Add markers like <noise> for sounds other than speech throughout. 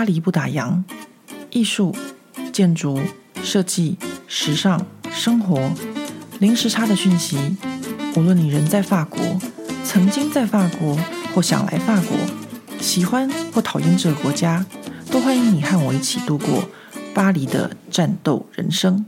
巴黎不打烊，艺术、建筑、设计、时尚、生活，零时差的讯息。无论你人在法国，曾经在法国，或想来法国，喜欢或讨厌这个国家，都欢迎你和我一起度过巴黎的战斗人生。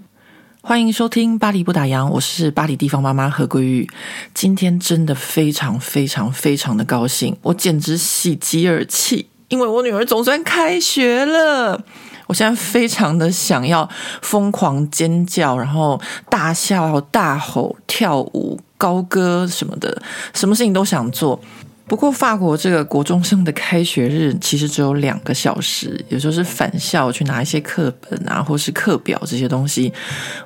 欢迎收听《巴黎不打烊》，我是巴黎地方妈妈何桂玉。今天真的非常非常非常的高兴，我简直喜极而泣。因为我女儿总算开学了，我现在非常的想要疯狂尖叫，然后大笑、大吼、跳舞、高歌什么的，什么事情都想做。不过法国这个国中生的开学日其实只有两个小时，有时候是返校去拿一些课本啊，或是课表这些东西，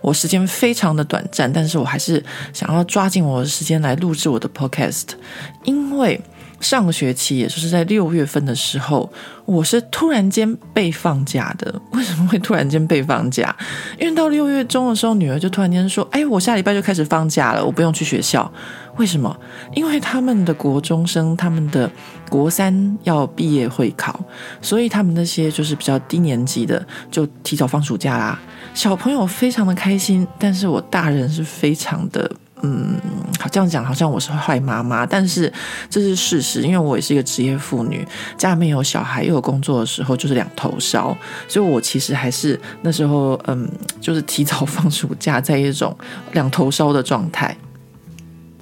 我时间非常的短暂，但是我还是想要抓紧我的时间来录制我的 podcast，因为。上个学期，也就是在六月份的时候，我是突然间被放假的。为什么会突然间被放假？因为到六月中的时候，女儿就突然间说：“哎，我下礼拜就开始放假了，我不用去学校。”为什么？因为他们的国中生，他们的国三要毕业会考，所以他们那些就是比较低年级的，就提早放暑假啦。小朋友非常的开心，但是我大人是非常的。嗯，好，这样讲好像我是坏妈妈，但是这是事实，因为我也是一个职业妇女，家里面有小孩又有工作的时候，就是两头烧，所以我其实还是那时候，嗯，就是提早放暑假，在一种两头烧的状态。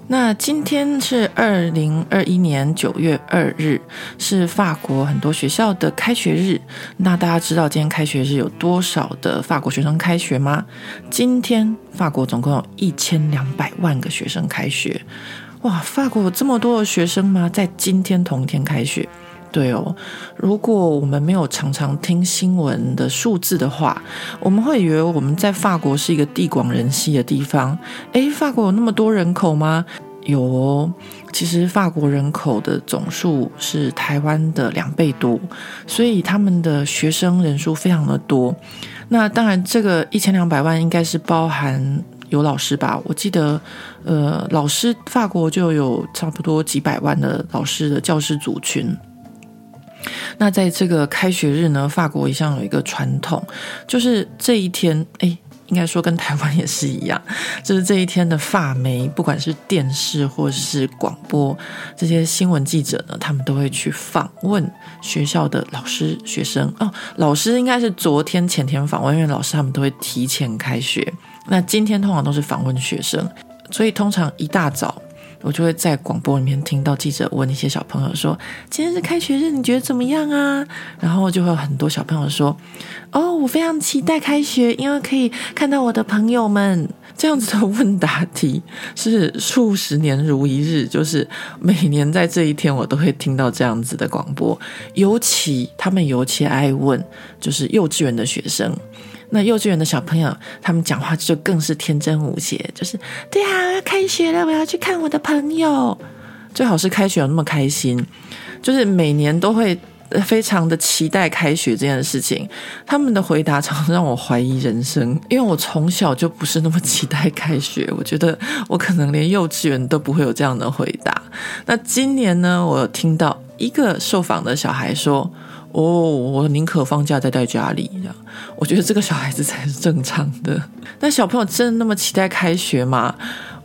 那今天是二零二一年九月二日，是法国很多学校的开学日。那大家知道今天开学日有多少的法国学生开学吗？今天法国总共有一千两百万个学生开学。哇，法国有这么多的学生吗？在今天同一天开学？对哦，如果我们没有常常听新闻的数字的话，我们会以为我们在法国是一个地广人稀的地方。诶，法国有那么多人口吗？有哦，其实法国人口的总数是台湾的两倍多，所以他们的学生人数非常的多。那当然，这个一千两百万应该是包含有老师吧？我记得，呃，老师法国就有差不多几百万的老师的教师族群。那在这个开学日呢，法国一向有一个传统，就是这一天，诶，应该说跟台湾也是一样，<laughs> 就是这一天的发媒，不管是电视或是广播，这些新闻记者呢，他们都会去访问学校的老师、学生。哦，老师应该是昨天、前天访问，因为老师他们都会提前开学。那今天通常都是访问学生，所以通常一大早。我就会在广播里面听到记者问一些小朋友说：“今天是开学日，你觉得怎么样啊？”然后就会有很多小朋友说：“哦，我非常期待开学，因为可以看到我的朋友们。”这样子的问答题是数十年如一日，就是每年在这一天我都会听到这样子的广播。尤其他们尤其爱问，就是幼稚园的学生。那幼稚园的小朋友，他们讲话就更是天真无邪，就是对啊，要开学了，我要去看我的朋友。最好是开学有那么开心，就是每年都会非常的期待开学这件事情。他们的回答常常让我怀疑人生，因为我从小就不是那么期待开学，我觉得我可能连幼稚园都不会有这样的回答。那今年呢，我听到一个受访的小孩说。哦，我宁可放假待在家里，这样我觉得这个小孩子才是正常的。<laughs> 那小朋友真的那么期待开学吗？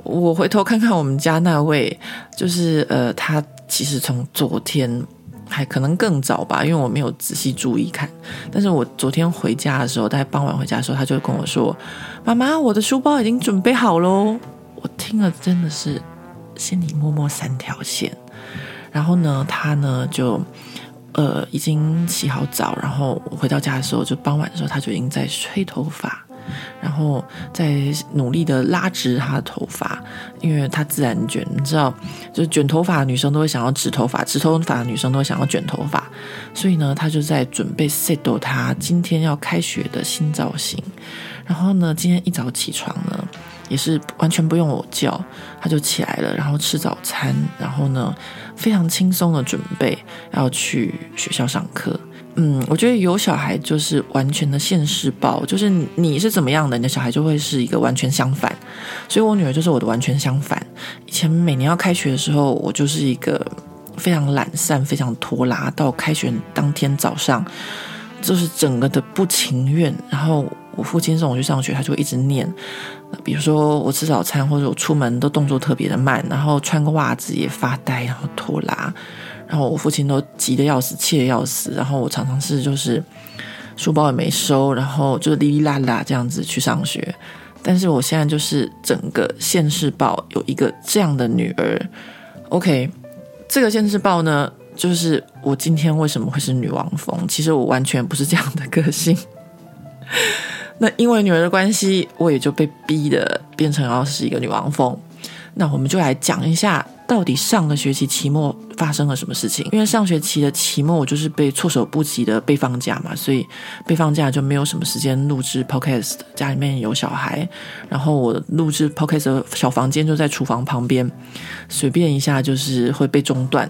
我回头看看我们家那位，就是呃，他其实从昨天还可能更早吧，因为我没有仔细注意看。但是我昨天回家的时候，大概傍晚回家的时候，他就跟我说：“妈妈，我的书包已经准备好喽。”我听了真的是心里默默三条线。然后呢，他呢就。呃，已经洗好澡，然后我回到家的时候，就傍晚的时候，他就已经在吹头发，然后在努力的拉直他的头发，因为他自然卷，你知道，就是卷头发的女生都会想要直头发，直头发的女生都会想要卷头发，所以呢，他就在准备 set 他今天要开学的新造型，然后呢，今天一早起床呢。也是完全不用我叫，他就起来了，然后吃早餐，然后呢，非常轻松的准备要去学校上课。嗯，我觉得有小孩就是完全的现世报，就是你是怎么样的，你的小孩就会是一个完全相反。所以我女儿就是我的完全相反。以前每年要开学的时候，我就是一个非常懒散、非常拖拉，到开学当天早上。就是整个的不情愿。然后我父亲送我去上学，他就会一直念，比如说我吃早餐或者我出门都动作特别的慢，然后穿个袜子也发呆，然后拖拉，然后我父亲都急得要死，气得要死。然后我常常是就是书包也没收，然后就哩哩啦啦这样子去上学。但是我现在就是整个现世报有一个这样的女儿，OK，这个现世报呢，就是我今天为什么会是女王风？其实我完全不是这样的个性。那因为女儿的关系，我也就被逼的变成要是一个女王蜂。那我们就来讲一下。到底上个学期期末发生了什么事情？因为上学期的期末我就是被措手不及的被放假嘛，所以被放假就没有什么时间录制 podcast。家里面有小孩，然后我录制 podcast 的小房间就在厨房旁边，随便一下就是会被中断。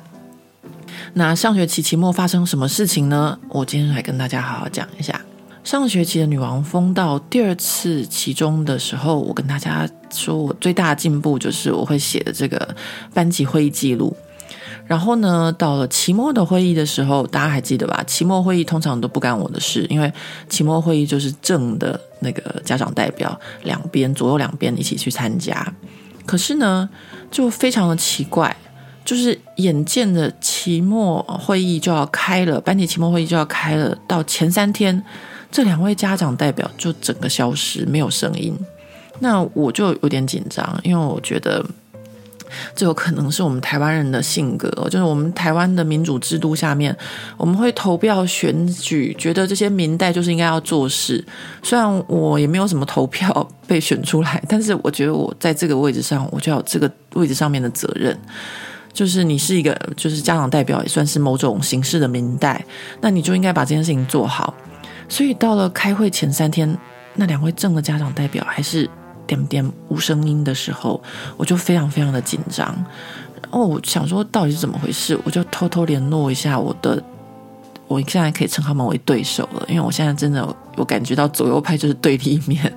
那上学期期末发生什么事情呢？我今天来跟大家好好讲一下。上学期的女王风到第二次期中的时候，我跟大家说，我最大的进步就是我会写的这个班级会议记录。然后呢，到了期末的会议的时候，大家还记得吧？期末会议通常都不干我的事，因为期末会议就是正的那个家长代表两边左右两边一起去参加。可是呢，就非常的奇怪，就是眼见着期末会议就要开了，班级期末会议就要开了，到前三天。这两位家长代表就整个消失，没有声音。那我就有点紧张，因为我觉得这有可能是我们台湾人的性格，就是我们台湾的民主制度下面，我们会投票选举，觉得这些民代就是应该要做事。虽然我也没有什么投票被选出来，但是我觉得我在这个位置上，我就有这个位置上面的责任，就是你是一个就是家长代表，也算是某种形式的民代，那你就应该把这件事情做好。所以到了开会前三天，那两位正的家长代表还是点点无声音的时候，我就非常非常的紧张。然后我想说到底是怎么回事，我就偷偷联络一下我的，我现在可以称他们为对手了，因为我现在真的我感觉到左右派就是对立面。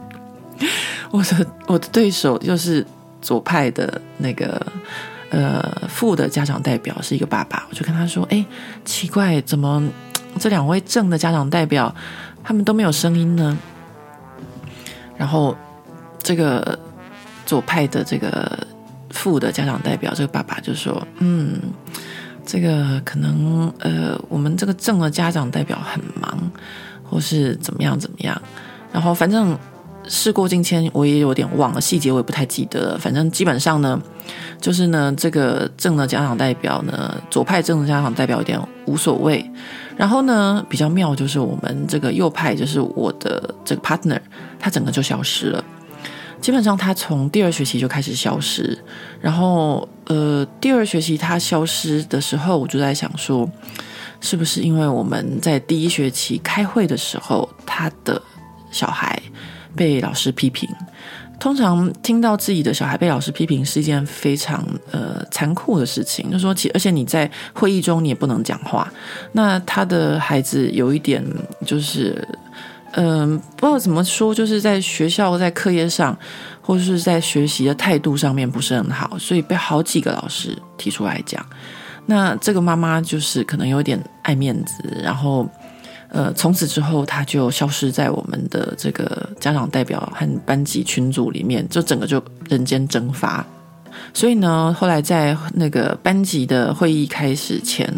我的我的对手就是左派的那个呃副的家长代表是一个爸爸，我就跟他说：“哎，奇怪，怎么？”这两位正的家长代表，他们都没有声音呢。然后，这个左派的这个副的家长代表，这个爸爸就说：“嗯，这个可能呃，我们这个正的家长代表很忙，或是怎么样怎么样。”然后，反正。事过境迁，我也有点忘了细节，我也不太记得了。反正基本上呢，就是呢，这个正的家长代表呢，左派正的家长代表有点无所谓。然后呢，比较妙就是我们这个右派，就是我的这个 partner，他整个就消失了。基本上他从第二学期就开始消失。然后呃，第二学期他消失的时候，我就在想说，是不是因为我们在第一学期开会的时候，他的小孩。被老师批评，通常听到自己的小孩被老师批评是一件非常呃残酷的事情。就说其而且你在会议中你也不能讲话。那他的孩子有一点就是，嗯、不知道怎么说，就是在学校在课业上或者是在学习的态度上面不是很好，所以被好几个老师提出来讲。那这个妈妈就是可能有点爱面子，然后。呃，从此之后，他就消失在我们的这个家长代表和班级群组里面，就整个就人间蒸发。所以呢，后来在那个班级的会议开始前，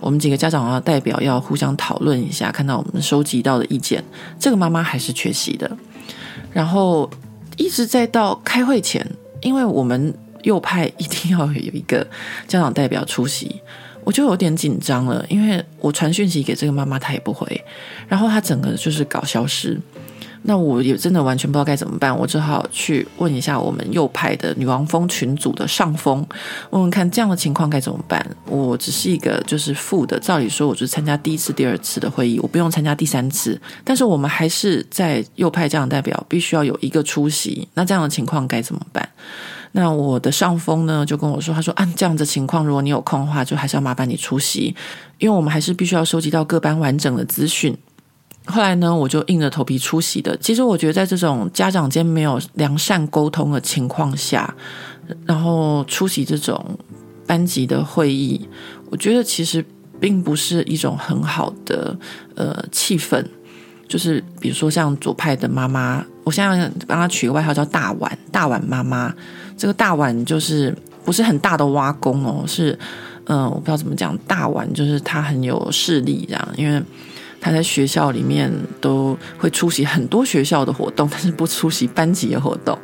我们几个家长啊代表要互相讨论一下，看到我们收集到的意见，这个妈妈还是缺席的。然后一直在到开会前，因为我们右派一定要有一个 <laughs> 家长代表出席。我就有点紧张了，因为我传讯息给这个妈妈，她也不回，然后她整个就是搞消失，那我也真的完全不知道该怎么办，我只好去问一下我们右派的女王蜂群组的上峰，问问看这样的情况该怎么办。我只是一个就是副的，照理说我就参加第一次、第二次的会议，我不用参加第三次，但是我们还是在右派家长代表必须要有一个出席，那这样的情况该怎么办？那我的上峰呢，就跟我说，他说按这样子情况，如果你有空的话，就还是要麻烦你出席，因为我们还是必须要收集到各班完整的资讯。后来呢，我就硬着头皮出席的。其实我觉得，在这种家长间没有良善沟通的情况下，然后出席这种班级的会议，我觉得其实并不是一种很好的呃气氛。就是比如说像左派的妈妈，我现在帮她取个外号叫大碗大碗妈妈。这个大碗就是不是很大的挖工哦，是嗯、我不知道怎么讲，大碗就是他很有势力这样，因为。他在学校里面都会出席很多学校的活动，但是不出席班级的活动，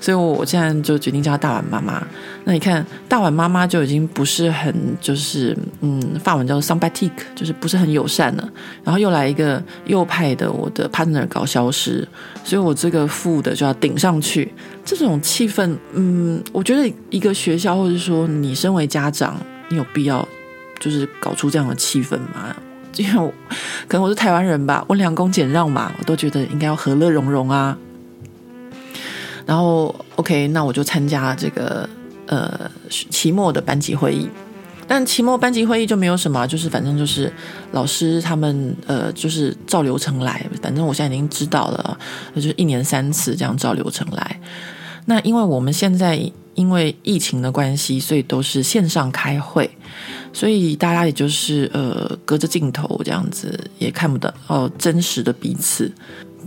所以我我现在就决定叫他大碗妈妈。那你看，大碗妈妈就已经不是很就是嗯，法文叫做 s o m b a t i q u e 就是不是很友善了。然后又来一个右派的我的 partner 搞消失，所以我这个副的就要顶上去。这种气氛，嗯，我觉得一个学校或者说你身为家长，你有必要就是搞出这样的气氛吗？因为我可能我是台湾人吧，温良恭俭让嘛，我都觉得应该要和乐融融啊。然后 OK，那我就参加这个呃期末的班级会议。但期末班级会议就没有什么，就是反正就是老师他们呃就是照流程来，反正我现在已经知道了，就是一年三次这样照流程来。那因为我们现在因为疫情的关系，所以都是线上开会。所以大家也就是呃隔着镜头这样子也看不到哦真实的彼此，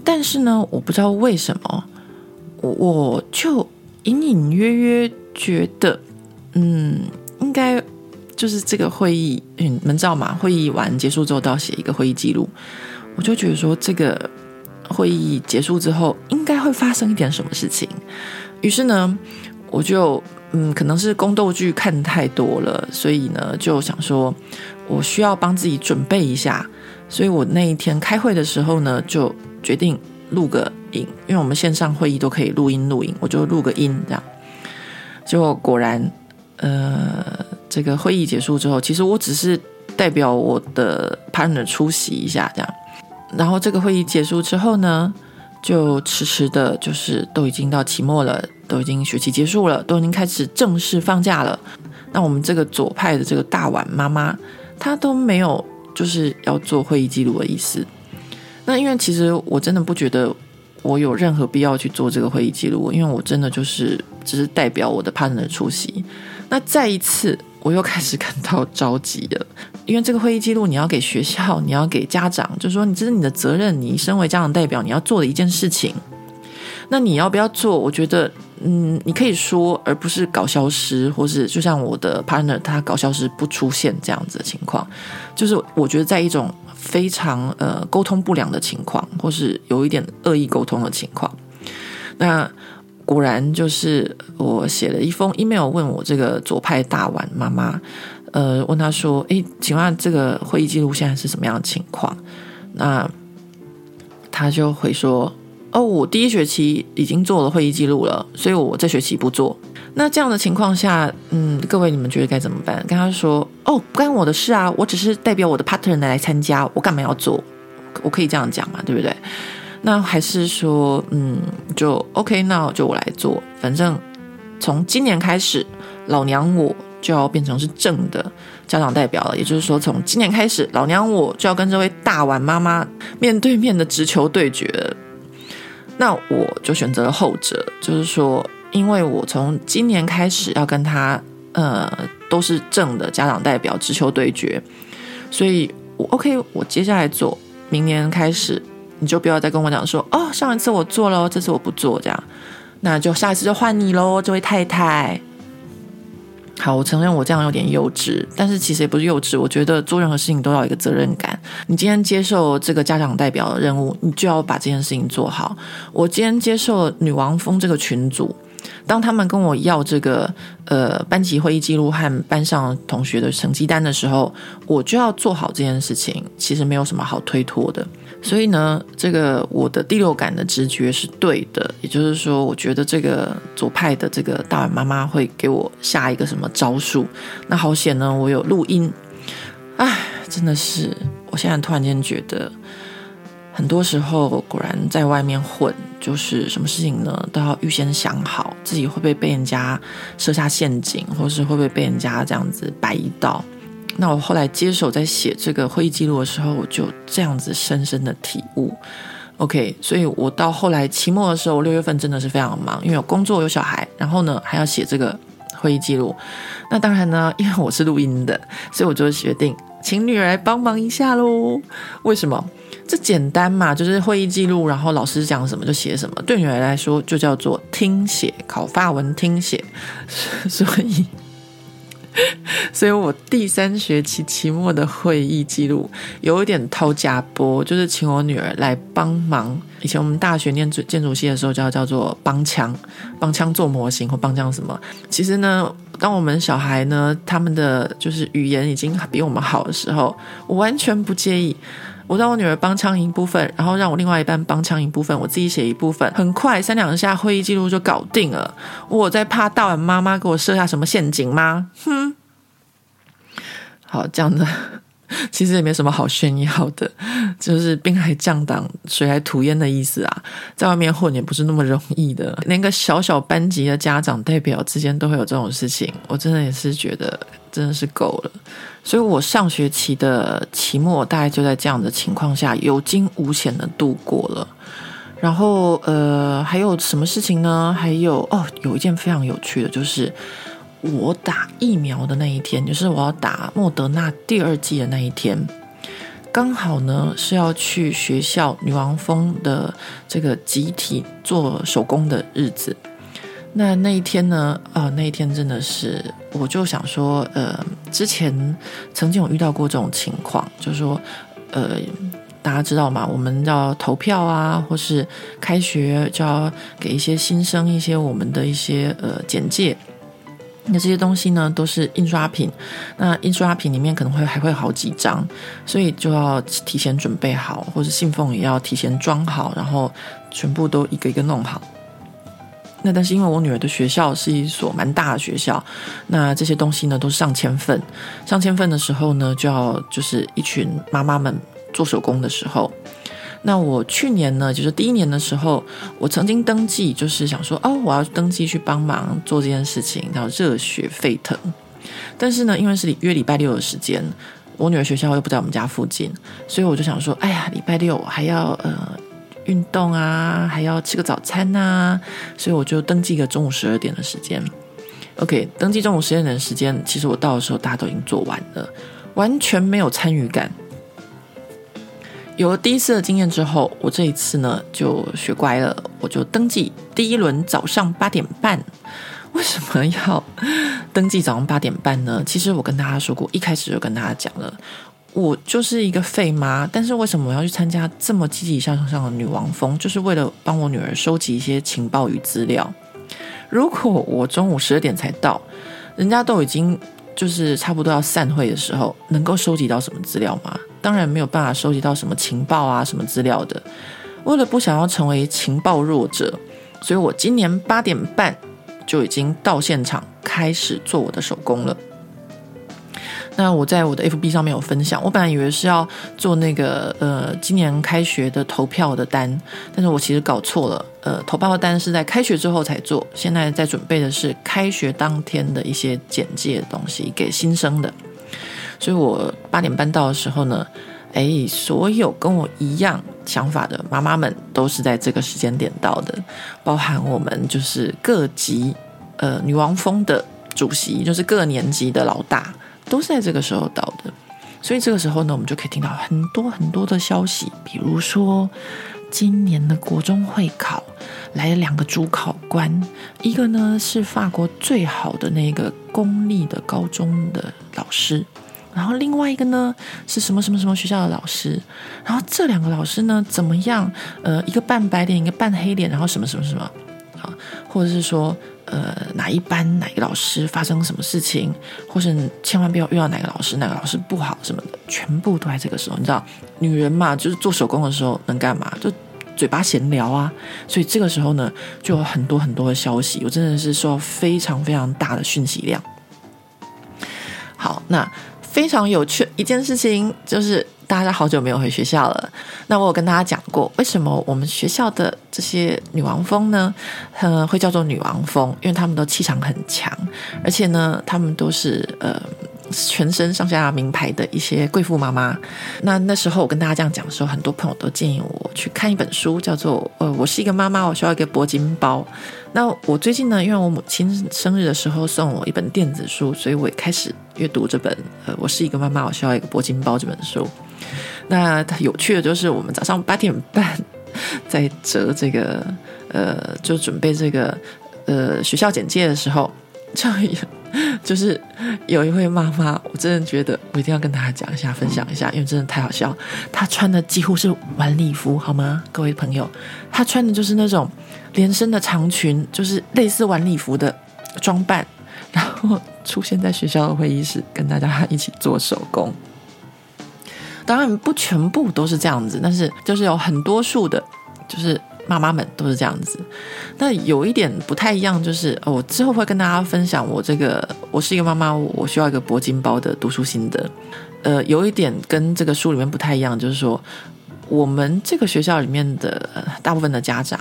但是呢，我不知道为什么，我我就隐隐约约觉得，嗯，应该就是这个会议，你们知道吗？会议完结束之后都要写一个会议记录，我就觉得说这个会议结束之后应该会发生一点什么事情，于是呢，我就。嗯，可能是宫斗剧看太多了，所以呢，就想说，我需要帮自己准备一下，所以我那一天开会的时候呢，就决定录个音，因为我们线上会议都可以录音录音，我就录个音这样。结果果然，呃，这个会议结束之后，其实我只是代表我的 partner 出席一下这样，然后这个会议结束之后呢，就迟迟的，就是都已经到期末了。都已经学期结束了，都已经开始正式放假了。那我们这个左派的这个大碗妈妈，她都没有就是要做会议记录的意思。那因为其实我真的不觉得我有任何必要去做这个会议记录，因为我真的就是只是代表我的 partner 出席。那再一次，我又开始感到着急了，因为这个会议记录你要给学校，你要给家长，就是说你这是你的责任，你身为家长代表你要做的一件事情。那你要不要做？我觉得。嗯，你可以说，而不是搞消失，或是就像我的 partner 他搞消失不出现这样子的情况，就是我觉得在一种非常呃沟通不良的情况，或是有一点恶意沟通的情况。那果然就是我写了一封 email 问我这个左派大碗妈妈，呃，问他说：“诶，请问这个会议记录现在是什么样的情况？”那他就会说。哦，我第一学期已经做了会议记录了，所以我这学期不做。那这样的情况下，嗯，各位你们觉得该怎么办？跟他说，哦，不关我的事啊，我只是代表我的 partner 来参加，我干嘛要做？我可以这样讲嘛，对不对？那还是说，嗯，就 OK，那就我来做。反正从今年开始，老娘我就要变成是正的家长代表了。也就是说，从今年开始，老娘我就要跟这位大碗妈妈面对面的直球对决。那我就选择了后者，就是说，因为我从今年开始要跟他，呃，都是正的家长代表直球对决，所以我 OK，我接下来做，明年开始你就不要再跟我讲说，哦，上一次我做了，这次我不做，这样，那就下一次就换你喽，这位太太。好，我承认我这样有点幼稚，但是其实也不是幼稚。我觉得做任何事情都要有一个责任感。你今天接受这个家长代表的任务，你就要把这件事情做好。我今天接受女王蜂这个群组，当他们跟我要这个呃班级会议记录和班上同学的成绩单的时候，我就要做好这件事情。其实没有什么好推脱的。所以呢，这个我的第六感的直觉是对的，也就是说，我觉得这个左派的这个大碗妈妈会给我下一个什么招数。那好险呢，我有录音。唉，<laughs> 真的是，我现在突然间觉得，很多时候果然在外面混，就是什么事情呢，都要预先想好，自己会不会被人家设下陷阱，或是会不会被人家这样子摆一道。那我后来接手在写这个会议记录的时候，我就这样子深深的体悟。OK，所以我到后来期末的时候，六月份真的是非常忙，因为有工作有小孩，然后呢还要写这个会议记录。那当然呢，因为我是录音的，所以我就决定请女儿来帮忙一下喽。为什么？这简单嘛，就是会议记录，然后老师讲什么就写什么。对女儿来说，就叫做听写，考法文听写。所以。<laughs> 所以我第三学期期末的会议记录有一点偷家播，就是请我女儿来帮忙。以前我们大学念建筑系的时候叫叫做帮腔，帮腔做模型或帮腔什么。其实呢，当我们小孩呢，他们的就是语言已经比我们好的时候，我完全不介意。我让我女儿帮腔一部分，然后让我另外一半帮腔一部分，我自己写一部分，很快三两下会议记录就搞定了。我在怕大碗妈妈给我设下什么陷阱吗？哼，好，这样子 <laughs> 其实也没什么好炫耀的，就是兵来将挡，水来土掩的意思啊。在外面混也不是那么容易的，连个小小班级的家长代表之间都会有这种事情，我真的也是觉得真的是够了。所以我上学期的期末大概就在这样的情况下有惊无险的度过了。然后呃，还有什么事情呢？还有哦，有一件非常有趣的，就是我打疫苗的那一天，就是我要打莫德纳第二剂的那一天，刚好呢是要去学校女王峰的这个集体做手工的日子。那那一天呢？啊、呃，那一天真的是，我就想说，呃，之前曾经有遇到过这种情况，就是说，呃，大家知道吗？我们要投票啊，或是开学就要给一些新生一些我们的一些呃简介。那这些东西呢，都是印刷品。那印刷品里面可能会还会好几张，所以就要提前准备好，或者信封也要提前装好，然后全部都一个一个弄好。那但是因为我女儿的学校是一所蛮大的学校，那这些东西呢都是上千份，上千份的时候呢就要就是一群妈妈们做手工的时候，那我去年呢就是第一年的时候，我曾经登记就是想说哦我要登记去帮忙做这件事情，然后热血沸腾，但是呢因为是约礼拜六的时间，我女儿学校又不在我们家附近，所以我就想说哎呀礼拜六还要呃。运动啊，还要吃个早餐啊，所以我就登记一个中午十二点的时间。OK，登记中午十二点的时间，其实我到的时候大家都已经做完了，完全没有参与感。有了第一次的经验之后，我这一次呢就学乖了，我就登记第一轮早上八点半。为什么要登记早上八点半呢？<laughs> 其实我跟大家说过，一开始就跟大家讲了。我就是一个废妈，但是为什么我要去参加这么积极向上的女王峰？就是为了帮我女儿收集一些情报与资料。如果我中午十二点才到，人家都已经就是差不多要散会的时候，能够收集到什么资料吗？当然没有办法收集到什么情报啊，什么资料的。为了不想要成为情报弱者，所以我今年八点半就已经到现场开始做我的手工了。那我在我的 FB 上面有分享，我本来以为是要做那个呃今年开学的投票的单，但是我其实搞错了，呃投票的单是在开学之后才做，现在在准备的是开学当天的一些简介的东西给新生的，所以我八点半到的时候呢，哎，所有跟我一样想法的妈妈们都是在这个时间点到的，包含我们就是各级呃女王峰的主席，就是各年级的老大。都是在这个时候到的，所以这个时候呢，我们就可以听到很多很多的消息，比如说今年的国中会考来了两个主考官，一个呢是法国最好的那个公立的高中的老师，然后另外一个呢是什么什么什么学校的老师，然后这两个老师呢怎么样？呃，一个扮白脸，一个扮黑脸，然后什么什么什么啊，或者是说。呃，哪一班哪个老师发生什么事情，或是千万不要遇到哪个老师，哪个老师不好什么的，全部都在这个时候。你知道，女人嘛，就是做手工的时候能干嘛？就嘴巴闲聊啊。所以这个时候呢，就有很多很多的消息，我真的是收到非常非常大的讯息量。好，那非常有趣一件事情就是。大家好久没有回学校了，那我有跟大家讲过，为什么我们学校的这些女王蜂呢，呃，会叫做女王蜂，因为她们都气场很强，而且呢，她们都是呃全身上下名牌的一些贵妇妈妈。那那时候我跟大家这样讲的时候，很多朋友都建议我去看一本书，叫做《呃，我是一个妈妈，我需要一个铂金包》。那我最近呢，因为我母亲生日的时候送我一本电子书，所以我也开始阅读这本《呃，我是一个妈妈，我需要一个铂金包》这本书。那有趣的就是，我们早上八点半在折这个，呃，就准备这个，呃，学校简介的时候，就 <laughs> 就是有一位妈妈，我真的觉得我一定要跟大家讲一下，分享一下，因为真的太好笑。她穿的几乎是晚礼服，好吗，各位朋友？她穿的就是那种连身的长裙，就是类似晚礼服的装扮，然后出现在学校的会议室，跟大家一起做手工。当然不全部都是这样子，但是就是有很多数的，就是妈妈们都是这样子。那有一点不太一样，就是我之后会跟大家分享我这个我是一个妈妈，我需要一个铂金包的读书心得。呃，有一点跟这个书里面不太一样，就是说我们这个学校里面的大部分的家长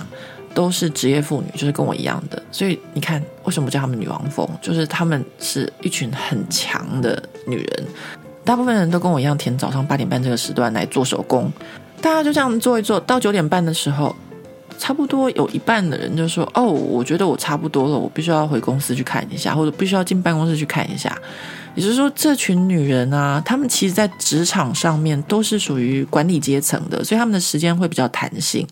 都是职业妇女，就是跟我一样的。所以你看，为什么叫他们女王蜂？就是他们是一群很强的女人。大部分人都跟我一样填早上八点半这个时段来做手工，大家就这样做一做，到九点半的时候，差不多有一半的人就说：“哦，我觉得我差不多了，我必须要回公司去看一下，或者必须要进办公室去看一下。”也就是说，这群女人啊，她们其实在职场上面都是属于管理阶层的，所以她们的时间会比较弹性，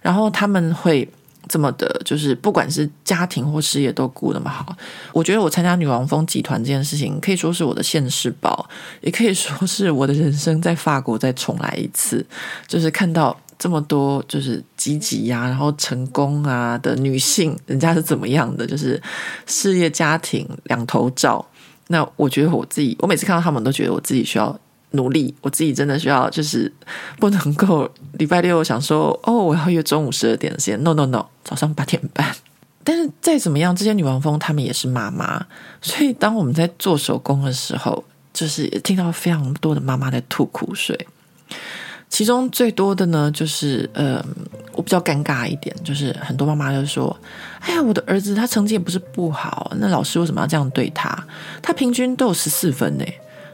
然后她们会。这么的，就是不管是家庭或事业都顾那么好，我觉得我参加女王峰集团这件事情，可以说是我的现世报，也可以说是我的人生在法国再重来一次。就是看到这么多就是积极呀，然后成功啊的女性，人家是怎么样的，就是事业家庭两头照。那我觉得我自己，我每次看到他们，都觉得我自己需要。努力，我自己真的需要，就是不能够礼拜六想说哦，我要约中午十二点的时间。No No No，早上八点半。但是再怎么样，这些女王蜂她们也是妈妈，所以当我们在做手工的时候，就是听到非常多的妈妈在吐苦水。其中最多的呢，就是呃，我比较尴尬一点，就是很多妈妈就说：“哎呀，我的儿子他成绩也不是不好，那老师为什么要这样对他？他平均都有十四分呢。”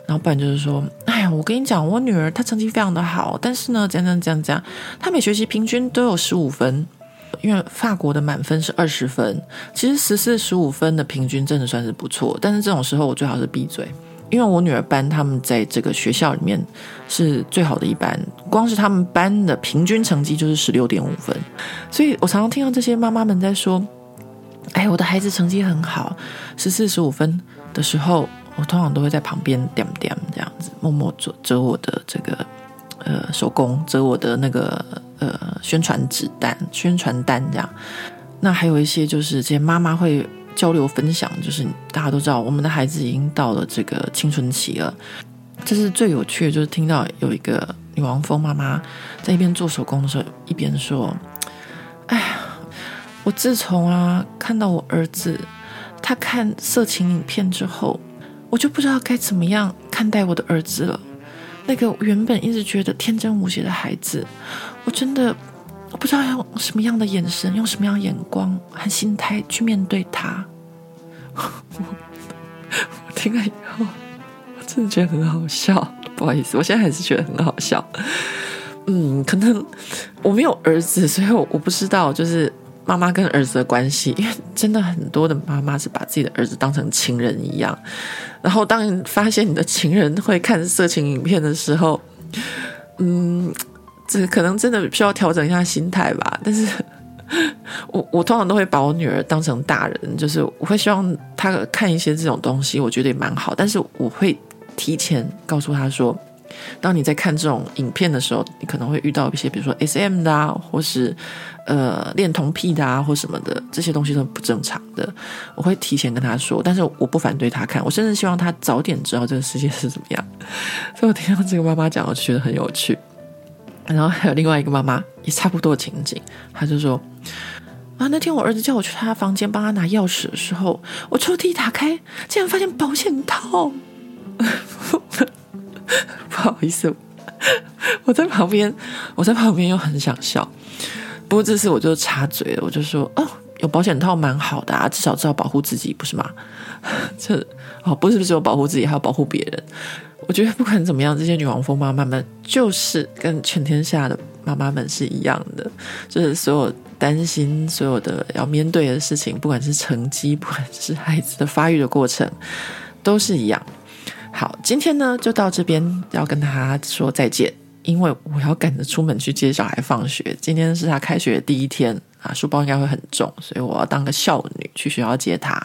然后不然就是说，哎呀，我跟你讲，我女儿她成绩非常的好，但是呢，这样这样这样，她每学期平均都有十五分，因为法国的满分是二十分，其实十四十五分的平均真的算是不错。但是这种时候我最好是闭嘴，因为我女儿班他们在这个学校里面是最好的一班，光是他们班的平均成绩就是十六点五分，所以我常常听到这些妈妈们在说，哎，我的孩子成绩很好，十四十五分的时候。我通常都会在旁边点点这样子，默默折折我的这个呃手工，折我的那个呃宣传纸单、宣传单这样。那还有一些就是这些妈妈会交流分享，就是大家都知道，我们的孩子已经到了这个青春期了。这是最有趣的，就是听到有一个女王蜂妈妈在一边做手工的时候，一边说：“哎呀，我自从啊看到我儿子他看色情影片之后。”我就不知道该怎么样看待我的儿子了。那个原本一直觉得天真无邪的孩子，我真的我不知道要用什么样的眼神，用什么样的眼光和心态去面对他。我，<laughs> 我听了以后，我真的觉得很好笑。不好意思，我现在还是觉得很好笑。嗯，可能我没有儿子，所以我我不知道，就是。妈妈跟儿子的关系，因为真的很多的妈妈是把自己的儿子当成情人一样，然后当发现你的情人会看色情影片的时候，嗯，这可能真的需要调整一下心态吧。但是我我通常都会把我女儿当成大人，就是我会希望她看一些这种东西，我觉得也蛮好。但是我会提前告诉她说。当你在看这种影片的时候，你可能会遇到一些，比如说 SM 的啊，或是呃恋童癖的啊，或什么的，这些东西都不正常的。我会提前跟他说，但是我不反对他看，我甚至希望他早点知道这个世界是怎么样。所以我听到这个妈妈讲，我就觉得很有趣。然后还有另外一个妈妈也差不多情景，她就说啊，那天我儿子叫我去他房间帮他拿钥匙的时候，我抽屉打开，竟然发现保险套。<laughs> 不好意思，我在旁边，我在旁边又很想笑。不过这次我就插嘴了，我就说：“哦，有保险套蛮好的啊，至少知道保护自己，不是吗？<laughs> 这哦，不是不是有保护自己，还要保护别人。我觉得不管怎么样，这些女王蜂妈妈们就是跟全天下的妈妈们是一样的，就是所有担心、所有的要面对的事情，不管是成绩，不管是孩子的发育的过程，都是一样。好，今天呢就到这边，要跟大家说再见，因为我要赶着出门去接小孩放学。今天是他开学的第一天啊，书包应该会很重，所以我要当个孝女去学校接他。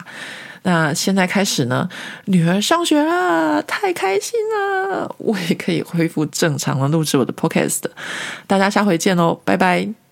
那现在开始呢，女儿上学了，太开心了！我也可以恢复正常的录制我的 podcast。大家下回见喽，拜拜。